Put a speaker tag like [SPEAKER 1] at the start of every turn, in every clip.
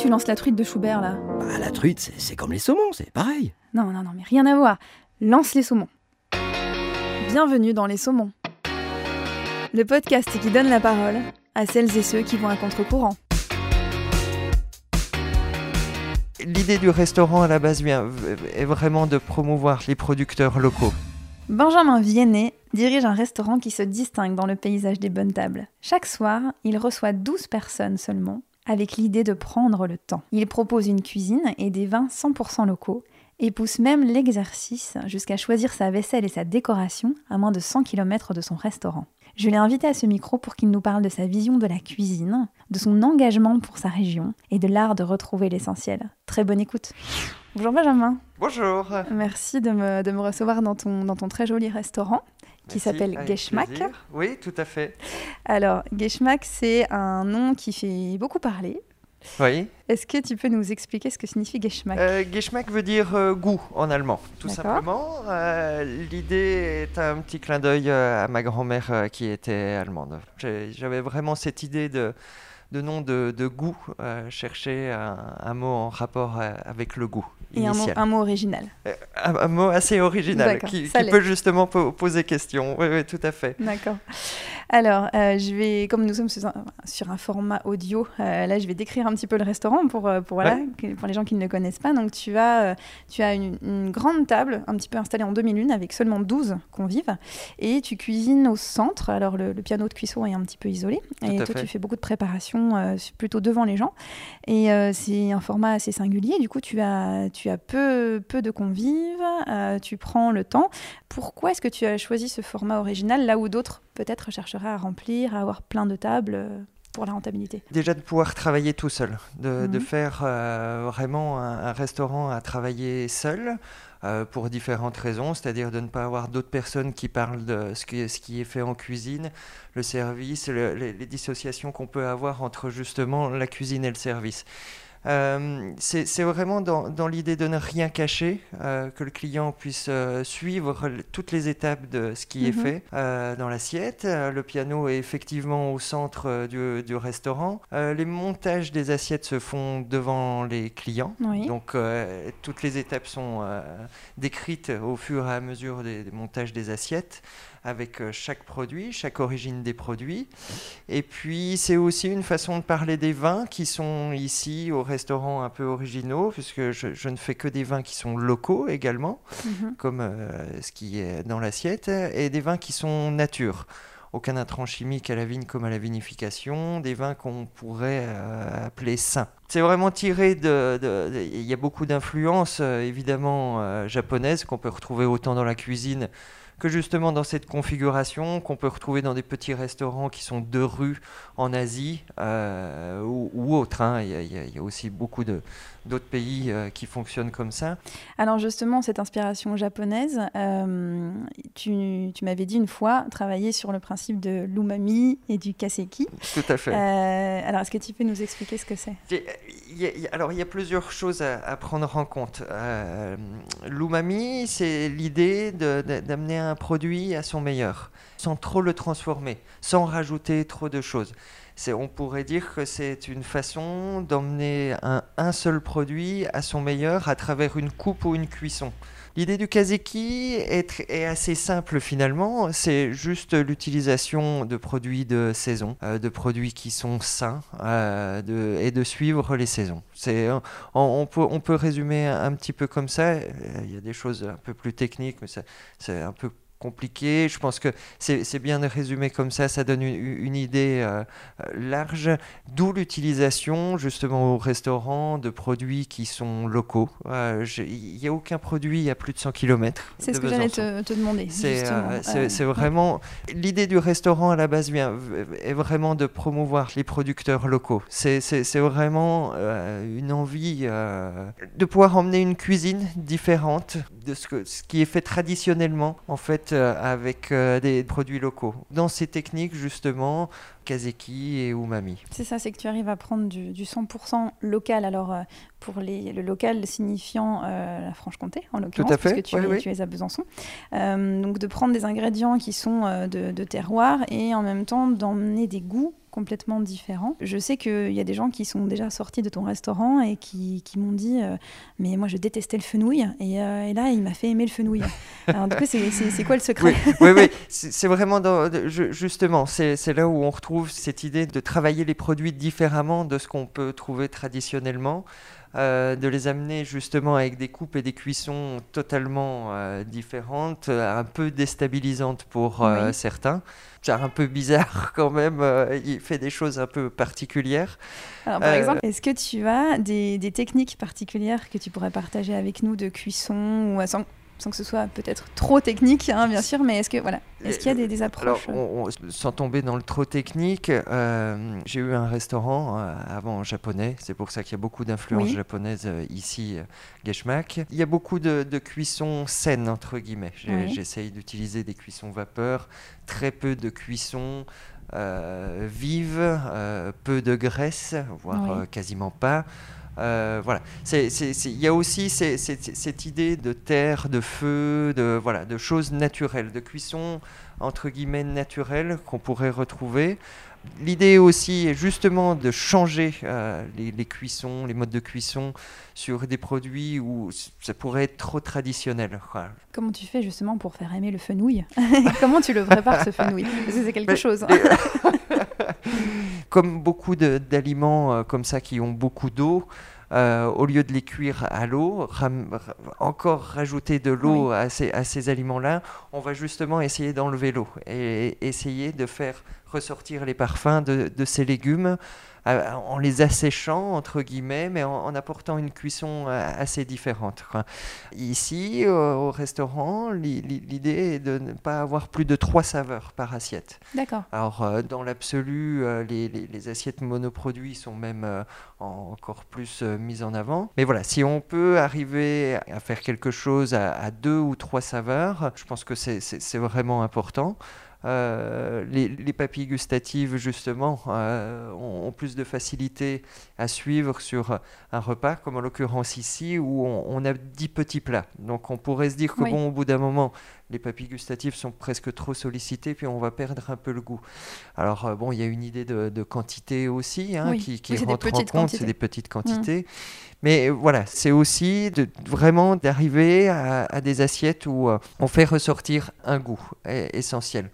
[SPEAKER 1] tu lances la truite de Schubert là
[SPEAKER 2] Bah, la truite, c'est- comme les saumons, c'est pareil.
[SPEAKER 1] Non, non, non, mais rien à voir. Lance les saumons. Bienvenue dans Les Saumons. Le podcast qui donne la parole à celles et ceux qui vont à contre-courant.
[SPEAKER 3] L'idée du restaurant à la base vient, est vraiment de promouvoir les producteurs locaux.
[SPEAKER 1] Benjamin Viennet dirige un restaurant qui se distingue dans le paysage des bonnes tables. Chaque soir, il reçoit 12 personnes seulement, avec l'idée de prendre le temps. Il propose une cuisine et des vins 100% locaux, et pousse même l'exercice jusqu'à choisir sa vaisselle et sa décoration à moins de 100 km de son restaurant. Je l'ai invité à ce micro pour qu'il nous parle de sa vision de la cuisine, de son engagement pour sa région et de l'art de retrouver l'essentiel. Très bonne écoute. Bonjour Benjamin.
[SPEAKER 3] Bonjour.
[SPEAKER 1] Merci de me, de me recevoir dans ton, dans ton très joli restaurant qui s'appelle
[SPEAKER 3] plaisir. Oui, tout à fait.
[SPEAKER 1] Alors, Geschmack, c'est un nom qui fait beaucoup parler.
[SPEAKER 3] Oui.
[SPEAKER 1] Est-ce que tu peux nous expliquer ce que signifie Geschmack?
[SPEAKER 3] Euh, Geschmack veut dire euh, goût en allemand, tout simplement. Euh, L'idée est un petit clin d'œil euh, à ma grand-mère euh, qui était allemande. J'avais vraiment cette idée de, de nom de, de goût, euh, chercher un, un mot en rapport euh, avec le goût
[SPEAKER 1] Et un mot,
[SPEAKER 3] initial.
[SPEAKER 1] un mot original.
[SPEAKER 3] Euh, Un, un mot assez original qui, peut justement po- poser question. Oui, oui, tout à fait.
[SPEAKER 1] D'accord. Alors, euh, je vais, comme nous sommes sur un, sur format audio, là, je vais décrire un petit peu le restaurant pour, pour, voilà, pour les gens qui ne le connaissent pas. Donc, tu as, tu as une, une grande table, un petit peu installée en demi-lune, avec seulement 12 convives. Et tu cuisines au centre. Alors, le, le piano de cuisson est un petit peu isolé.
[SPEAKER 3] Tout
[SPEAKER 1] et toi,
[SPEAKER 3] fait.
[SPEAKER 1] tu fais beaucoup de préparation euh, plutôt devant les gens. Et euh, c'est un format assez singulier. Du coup, tu as, tu as peu, peu de convives. euh, tu prends le temps. Pourquoi est-ce que tu as choisi ce format original là où d'autres peut-être chercheraient à remplir, à avoir plein de tables pour la rentabilité
[SPEAKER 3] Déjà de pouvoir travailler tout seul, de, de
[SPEAKER 1] Mhm.
[SPEAKER 3] faire euh, vraiment un, un restaurant à travailler seul. euh, pour différentes raisons, c'est-à-dire de ne pas avoir d'autres personnes qui parlent de ce qui, ce qui est fait en cuisine, le service, le- les, les dissociations qu'on peut avoir entre justement la cuisine et le service. Euh, c'est vraiment dans, dans l'idée de ne rien cacher, euh, que le client puisse euh, suivre toutes les étapes de ce qui est
[SPEAKER 1] Mhm.
[SPEAKER 3] fait dans l'assiette. Le piano est effectivement au centre du, du restaurant. Les montages des assiettes se font devant les clients.
[SPEAKER 1] Oui.
[SPEAKER 3] Donc toutes les étapes sont décrites au fur et à mesure des, des montages des assiettes avec euh, chaque produit, chaque origine des produits. Et puis c'est aussi une façon de parler des vins qui sont ici au restaurant un peu originaux, puisque je, je ne fais que des vins qui sont locaux également,
[SPEAKER 1] Mhm.
[SPEAKER 3] comme euh, ce qui est dans l'assiette, et des vins qui sont nature. Aucun intrant chimique à la vigne comme à la vinification, des vins qu'on pourrait euh, appeler sains. C'est vraiment tiré de... Il y a beaucoup d'influences euh, évidemment euh, japonaises qu'on peut retrouver autant dans la cuisine que justement dans cette configuration qu'on peut retrouver dans des petits restaurants qui sont de rue en Asie euh, ou, ou autres. hein. Il, y a, il y aussi beaucoup d'autres pays euh, qui fonctionnent comme ça.
[SPEAKER 1] Alors justement, cette inspiration japonaise, euh, tu, tu m'avais dit une fois travailler sur le principe de l'umami et du kaseki.
[SPEAKER 3] Tout à fait.
[SPEAKER 1] Alors, est-ce que tu peux nous expliquer ce que c'est?
[SPEAKER 3] Alors, il y a plusieurs choses à, à prendre en compte. L'umami, c'est l'idée d'amener un produit à son meilleur, sans trop le transformer, sans rajouter trop de choses. On pourrait dire que c'est une façon d'emmener un, un seul produit à son meilleur à travers une coupe ou une cuisson. L'idée du kazeki est, assez simple finalement, c'est juste l'utilisation de produits de saison, euh, de produits qui sont sains euh, et de suivre les saisons. C'est, on, peut, on peut résumer un, un petit peu comme ça, Euh, il y a des choses un peu plus techniques, mais c'est un peu compliqué. Je pense que c'est bien de résumer comme ça, ça donne une, une idée euh, euh, large, d'où l'utilisation justement au restaurant de produits qui sont locaux. Euh, Il n'y a aucun produit à plus de 100 km.
[SPEAKER 1] C'est ce que j'allais te, te demander.
[SPEAKER 3] C'est euh, c'est-
[SPEAKER 1] Euh,
[SPEAKER 3] vraiment l'idée du restaurant à la base vient est vraiment de promouvoir les producteurs locaux. C'est vraiment euh, une envie euh, de pouvoir emmener une cuisine différente de ce, que, ce qui est fait traditionnellement en fait euh, avec euh, des produits locaux. Dans ces techniques justement, kazeki et umami.
[SPEAKER 1] C'est ça, c'est que tu arrives à prendre du, du 100% local. Alors, euh, pour les, le local signifiant euh, la Franche-Comté, en l'occurrence,
[SPEAKER 3] fait,
[SPEAKER 1] puisque tu,
[SPEAKER 3] oui,
[SPEAKER 1] es,
[SPEAKER 3] oui.
[SPEAKER 1] tu es à Besançon. Euh, donc, de prendre des ingrédients qui sont de, de terroir et en même temps d'emmener des goûts complètement différent. Je sais qu'il y a des gens qui sont déjà sortis de ton restaurant et qui, qui m'ont dit euh, Mais moi, je détestais le fenouil. Et, euh, et là, il m'a fait aimer le fenouil. Alors, du coup, c'est quoi le secret
[SPEAKER 3] Oui, oui, oui. c'est vraiment dans, justement, c'est là où on retrouve cette idée de travailler les produits différemment de ce qu'on peut trouver traditionnellement. Euh, de les amener justement avec des coupes et des cuissons totalement euh, différentes, un peu déstabilisantes pour certains c'est un peu bizarre quand même. Euh, il fait des choses un peu particulières.
[SPEAKER 1] Alors, par exemple, est-ce que tu as des, des, techniques particulières que tu pourrais partager avec nous de cuisson ou sans, sans que ce soit peut-être trop technique, hein, bien sûr, mais est-ce que voilà, est-ce qu'il y a des, des approches
[SPEAKER 3] Alors, Sans tomber dans le trop technique, euh, j'ai eu un restaurant euh, avant japonais, c'est pour ça qu'il y a beaucoup d'influences japonaises euh, ici, Geshmak. Il y a beaucoup de, de cuisson saine entre guillemets. J'essaye d'utiliser des cuissons vapeur, très peu de cuisson. vive, peu de graisse, voire quasiment pas. Euh, voilà. Il y a aussi cette idée de terre, de feu, de, voilà, de choses naturelles, de cuisson entre guillemets naturelle qu'on pourrait retrouver. L'idée aussi est justement de changer euh, les, cuissons, les modes de cuisson sur des produits où ça pourrait être trop traditionnel.
[SPEAKER 1] Comment tu fais justement pour faire aimer le fenouil? Comment tu le prépares ce fenouil? Parce que c'est quelque chose.
[SPEAKER 3] comme beaucoup d'aliments euh, comme ça qui ont beaucoup d'eau, euh, au lieu de les cuire à l'eau, encore rajouter de l'eau à ces, à ces aliments-là, on va justement essayer d'enlever l'eau et essayer de faire ressortir les parfums de, de ces légumes euh, en les asséchant, entre guillemets, mais en, apportant une cuisson euh, assez différente. Ici, au restaurant, l'idée est de ne pas avoir plus de trois saveurs par assiette.
[SPEAKER 1] D'accord.
[SPEAKER 3] Alors, euh, dans l'absolu, les, les, assiettes monoproduits sont même encore plus mises en avant. Mais voilà, si on peut arriver à faire quelque chose à deux ou trois saveurs, je pense que c'est vraiment important. Euh, les, papilles gustatives, justement, euh, ont, plus de facilité à suivre sur un repas, comme en l'occurrence ici, où on, a 10 petits plats. Donc on pourrait se dire que, bon, au bout d'un moment, les papilles gustatives sont presque trop sollicitées, puis on va perdre un peu le goût. Alors, euh, bon, il y a une idée de, quantité aussi hein, qui, rentre en compte, c'est des petites quantités. Mmh. Mais voilà, c'est aussi de, vraiment d'arriver à, des assiettes où euh, on fait ressortir un goût essentiel.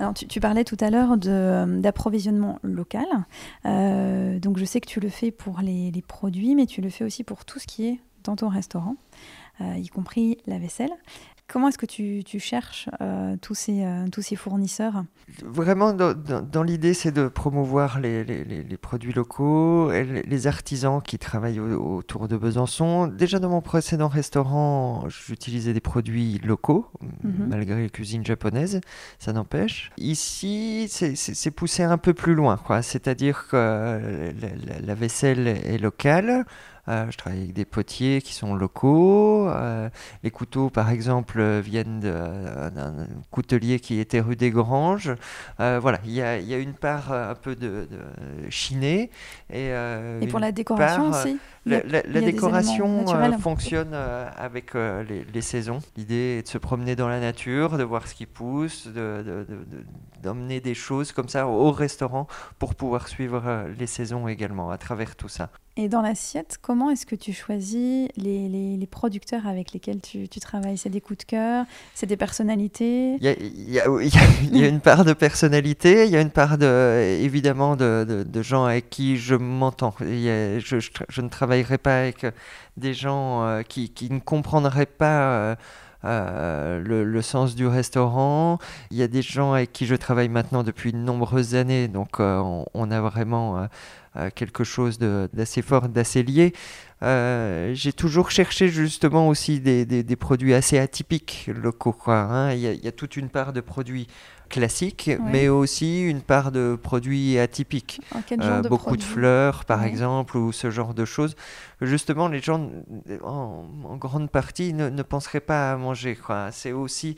[SPEAKER 1] Alors, tu, parlais tout à l'heure d'approvisionnement local. Euh, donc, je sais que tu le fais pour les, produits, mais tu le fais aussi pour tout ce qui est dans ton restaurant, euh, y compris la vaisselle. Comment est-ce que tu, cherches euh, tous, ces, euh, tous ces fournisseurs?
[SPEAKER 3] Vraiment, dans, l'idée, c'est de promouvoir les, produits locaux, et les artisans qui travaillent autour de Besançon. Déjà, dans mon précédent restaurant, j'utilisais des produits locaux, mhm. malgré les cuisines japonaises, ça n'empêche. Ici, c'est poussé un peu plus loin, c'est-à-dire que la vaisselle est locale. Euh, je travaille avec des potiers qui sont locaux. Euh, les couteaux, par exemple, viennent d'un coutelier qui était rue des Granges. Euh, voilà, il y, a, une part un peu de, chiné. Et,
[SPEAKER 1] et pour la décoration aussi
[SPEAKER 3] La, décoration fonctionne avec les, saisons. L'idée est de se promener dans la nature, de voir ce qui pousse, d'emmener de, des choses comme ça au restaurant pour pouvoir suivre les saisons également à travers tout ça.
[SPEAKER 1] Et dans l'assiette, comment est-ce que tu choisis les, les, producteurs avec lesquels tu, tu travailles? C'est des coups de cœur? C'est des personnalités?
[SPEAKER 3] Il y, a, une part de personnalité, il y a une part de, évidemment de, de, gens avec qui je m'entends. Je, je, ne travaillerai pas avec des gens euh, qui, qui, ne comprendraient pas. Euh, euh, le, le, sens du restaurant. Il y a des gens avec qui je travaille maintenant depuis de nombreuses années, donc on, on, a vraiment quelque chose d'assez fort, d'assez lié. Euh, j'ai toujours cherché justement aussi des, des, produits assez atypiques locaux. Hein. Il, y a, toute une part de produits classiques, mais aussi une part de produits atypiques.
[SPEAKER 1] Euh,
[SPEAKER 3] beaucoup de fleurs, par exemple, ou ce genre de choses. Justement, les gens, en, grande partie, ne, ne, penseraient pas à manger. C'est aussi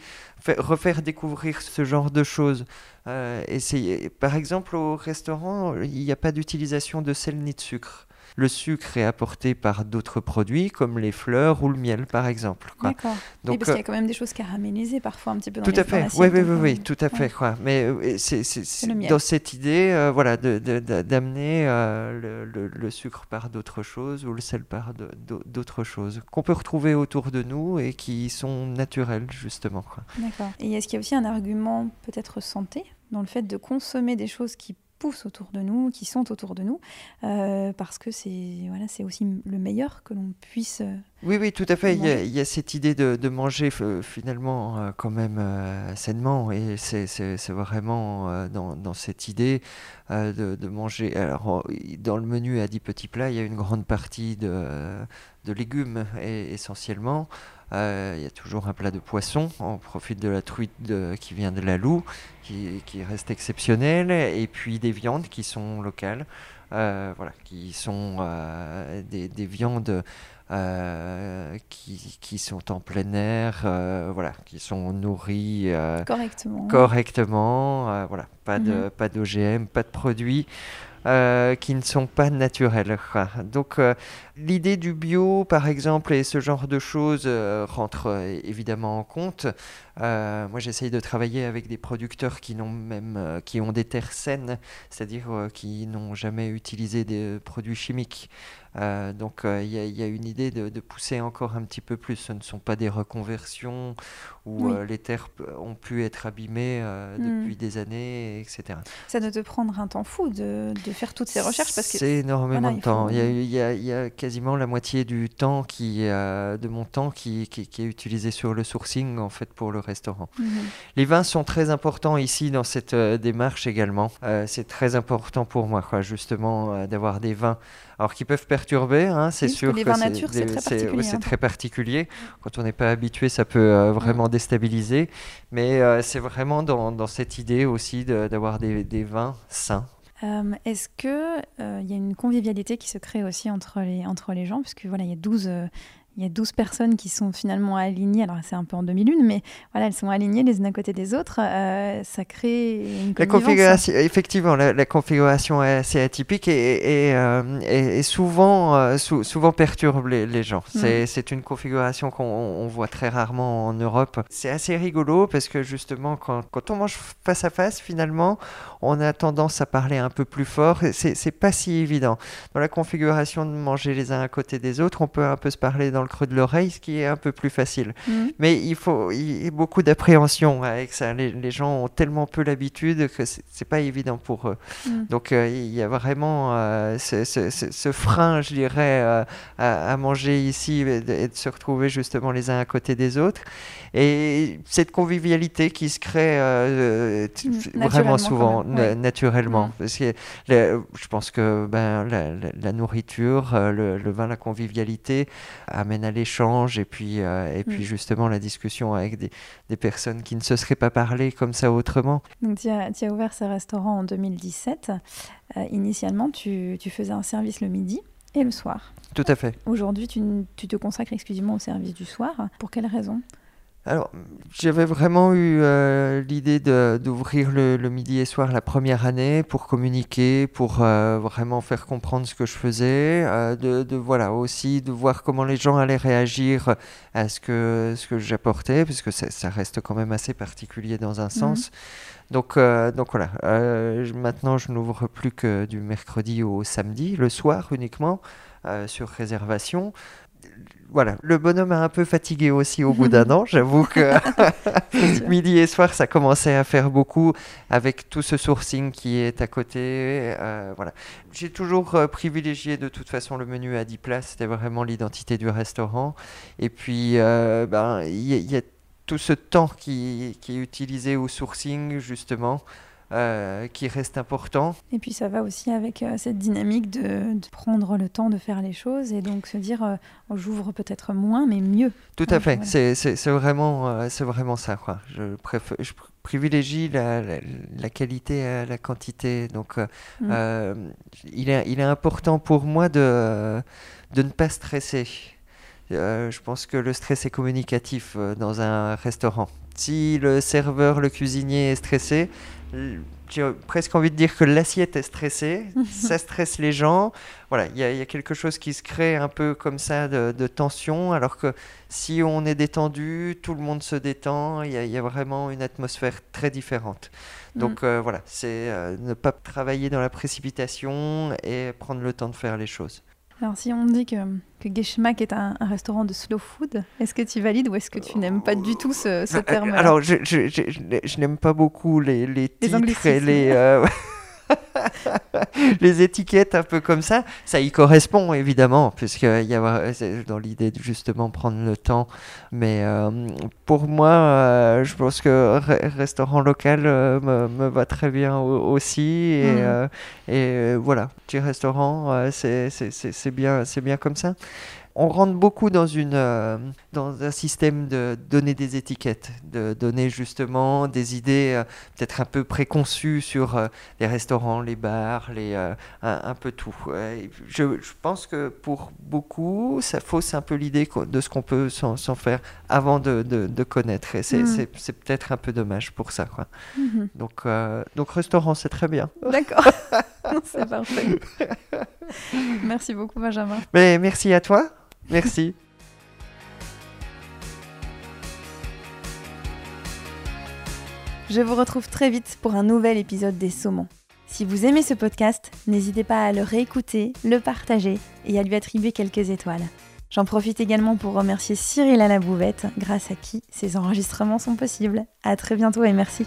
[SPEAKER 3] refaire découvrir ce genre de choses. Euh, essayer. Par exemple, au restaurant, il n'y a pas d'utilisation de sel ni de sucre. Le sucre est apporté par d'autres produits comme les fleurs ou le miel par exemple.
[SPEAKER 1] D'accord. Oui,
[SPEAKER 3] Donc,
[SPEAKER 1] parce qu'il y
[SPEAKER 3] euh,
[SPEAKER 1] a quand même des choses caramélisées parfois un petit peu dans
[SPEAKER 3] tout à fait, oui, oui, oui, oui,
[SPEAKER 1] euh,
[SPEAKER 3] tout à fait. Quoi. Mais euh, c'est dans cette idée euh, voilà, d'amener euh, le, le- le sucre par d'autres choses ou le sel par d'autres choses qu'on peut retrouver autour de nous et qui sont naturelles justement.
[SPEAKER 1] D'accord. Et est-ce qu'il y a aussi un argument peut-être santé dans le fait de consommer des choses qui poussent autour de nous, qui sont autour de nous, euh, parce que c'est voilà, c'est aussi le meilleur que l'on puisse. euh,
[SPEAKER 3] Oui, oui, tout à fait. Il y a,
[SPEAKER 1] manger.
[SPEAKER 3] il y a cette idée de, de manger finalement euh, quand même euh, sainement et c'est vraiment euh, dans, dans cette idée de, de manger. Alors, dans le menu à 10 petits plats, il y a une grande partie de, de légumes et, essentiellement. Euh, il y a toujours un plat de poisson. On profite de la truite de- qui vient de la Loue, qui, qui reste exceptionnelle, et puis des viandes qui sont locales, euh, voilà, qui sont euh, des, des viandes euh, qui, qui sont en plein air, euh, voilà, qui sont nourries euh,
[SPEAKER 1] correctement.
[SPEAKER 3] correctement, voilà, pas de
[SPEAKER 1] Mhm.
[SPEAKER 3] pas d'OGM, pas de produits euh, qui ne sont pas naturels. quoi. Donc euh, l'idée du bio, par exemple, et ce genre de choses euh, rentre euh, évidemment en compte. Euh, moi, j'essaye de travailler avec des producteurs qui n'ont même euh, qui ont des terres saines, c'est-à-dire euh, qui n'ont jamais utilisé des produits chimiques. Donc il y, a- il y a une idée de, de pousser encore un petit peu plus. Ce ne sont pas des reconversions où
[SPEAKER 1] Oui.
[SPEAKER 3] les terres ont pu être abîmées
[SPEAKER 1] Mm.
[SPEAKER 3] depuis des années, etc.
[SPEAKER 1] Ça doit te prendre un temps fou de, de faire toutes ces recherches parce que
[SPEAKER 3] C'est énormément
[SPEAKER 1] voilà,
[SPEAKER 3] de
[SPEAKER 1] il
[SPEAKER 3] temps.
[SPEAKER 1] faut-
[SPEAKER 3] Il y, a, y y quasiment la moitié du temps qui, de mon temps qui, qui- qui est utilisé sur le sourcing en fait pour le restaurant.
[SPEAKER 1] Mhm.
[SPEAKER 3] Les vins sont très importants ici dans cette euh, démarche également. Euh, c'est très important pour moi, quoi, justement, euh, d'avoir des vins. Alors qui peuvent perturber, hein, c'est
[SPEAKER 1] Oui,
[SPEAKER 3] sûr
[SPEAKER 1] que les vins
[SPEAKER 3] c'est
[SPEAKER 1] très
[SPEAKER 3] ouais,
[SPEAKER 1] particulier,
[SPEAKER 3] c'est très particulier. Quand on n'est pas habitué, ça peut vraiment déstabiliser. Mais c'est vraiment dans, dans cette idée aussi de- d'avoir des, des vins sains.
[SPEAKER 1] Euh, Est-ce que euh, y a une convivialité qui se crée aussi entre les, entre les gens? Parce que voilà, il y a 12, euh, il y a 12 personnes qui sont finalement alignées. Alors c'est un peu en demi-lune, mais voilà, elles sont alignées les unes à côté des autres. Euh, ça crée une
[SPEAKER 3] La configuration, effectivement, la, la configuration est assez atypique et, et, euh, et- et souvent, euh, sou- souvent perturbe les, les gens. C'est c'est une configuration qu'on on voit très rarement en Europe. C'est assez rigolo parce que justement, quand, quand on mange face à face, finalement, on a tendance à parler un peu plus fort. c'est pas si évident. Dans la configuration de manger les uns à côté des autres, on peut un peu se parler dans le creux de l'oreille, ce qui est un peu plus facile.
[SPEAKER 1] Mhm.
[SPEAKER 3] Mais il faut il beaucoup d'appréhension avec ça. Les, les gens ont tellement peu l'habitude que c'est pas évident pour eux.
[SPEAKER 1] Mm.
[SPEAKER 3] Donc euh, il y a vraiment euh, ce, ce- ce- ce frein, je dirais, euh, à, à manger ici et de, et de se retrouver justement les uns à côté des autres. Et cette convivialité qui se crée
[SPEAKER 1] Mm,
[SPEAKER 3] vraiment souvent,
[SPEAKER 1] ouais.
[SPEAKER 3] naturellement.
[SPEAKER 1] Mm.
[SPEAKER 3] Parce que le- je pense que ben, la, la- la nourriture, le, le vin, la convivialité amène à l'échange et puis, euh, et puis
[SPEAKER 1] Mm.
[SPEAKER 3] justement la discussion avec des, des personnes qui ne se seraient pas parlé comme ça autrement.
[SPEAKER 1] Donc tu as, tu as ouvert ce restaurant en 2017. Euh, initialement, tu, tu faisais un service le midi et le soir.
[SPEAKER 3] Tout à fait.
[SPEAKER 1] Aujourd'hui, tu, tu te consacres exclusivement au service du soir. Pour quelle raison?
[SPEAKER 3] Alors, j'avais vraiment eu euh, l'idée d'ouvrir le, le midi et soir la première année pour communiquer, pour euh, vraiment faire comprendre ce que je faisais, euh, de, de, voilà aussi de voir comment les gens allaient réagir à ce que ce que j'apportais, parce que ça, ça reste quand même assez particulier dans un sens. Donc, donc voilà. maintenant, je n'ouvre plus que du mercredi au samedi, le soir uniquement, sur réservation. Voilà, le bonhomme a un peu fatigué aussi au bout d'un an. J'avoue que midi et soir, ça commençait à faire beaucoup avec tout ce sourcing qui est à côté. euh, voilà. J'ai toujours euh, privilégié de toute façon le menu à 10 places. C'était vraiment l'identité du restaurant. Et puis, euh, ben, il y, a- il y a tout ce temps qui, qui est utilisé au sourcing, justement, euh, qui reste important.
[SPEAKER 1] Et puis ça va aussi avec euh, cette dynamique de, de prendre le temps de faire les choses et donc se dire euh, oh, j'ouvre peut-être moins mais mieux.
[SPEAKER 3] Tout à fait,
[SPEAKER 1] voilà.
[SPEAKER 3] c'est vraiment, c'est vraiment ça. Quoi. Je, préfère, je pr- privilégie la, la, la qualité à la quantité. Donc,
[SPEAKER 1] Mm.
[SPEAKER 3] il, est, il est important pour moi de, de ne pas stresser. Je pense que le stress est communicatif dans un restaurant. Si le serveur, le cuisinier est stressé, j'ai presque envie de dire que l'assiette est stressée, ça stresse les gens. Voilà, il y, a quelque chose qui se crée un peu comme ça de, tension, alors que si on est détendu, tout le monde se détend, il y, a vraiment une atmosphère très différente. Donc mm. euh, voilà, c'est euh, ne pas travailler dans la précipitation et prendre le temps de faire les choses.
[SPEAKER 1] Alors si on dit que, que Geschmack est un, restaurant de slow food, est-ce que tu valides ou est-ce que tu n'aimes pas du tout ce, ce euh, terme
[SPEAKER 3] Alors je, je, je, n'aime pas beaucoup les, les titres et les... les étiquettes un peu comme ça, ça y correspond évidemment, puisqu'il y a dans l'idée de justement prendre le temps. Mais euh, pour moi, euh, je pense que restaurant local euh, me, va très bien aussi. Et, mmh. et voilà, petit restaurant, c'est bien, bien comme ça on rentre beaucoup dans, une, euh, dans un système de donner des étiquettes, de donner justement des idées euh, peut-être un peu préconçues sur euh, les restaurants, les bars, les, un, peu tout. Je, je, pense que pour beaucoup, ça fausse un peu l'idée de ce qu'on peut s'en faire avant de, de, connaître. Et mm. c'est peut-être un peu dommage pour ça. Quoi. Mm-hmm. Donc, donc restaurant, c'est très bien.
[SPEAKER 1] D'accord. c'est parfait. Merci beaucoup, Benjamin.
[SPEAKER 3] Mais merci à toi. Merci.
[SPEAKER 1] Je vous retrouve très vite pour un nouvel épisode des Saumons. Si vous aimez ce podcast, n'hésitez pas à le réécouter, le partager et à lui attribuer quelques étoiles. J'en profite également pour remercier Cyril à la bouvette, grâce à qui ces enregistrements sont possibles. À très bientôt et merci.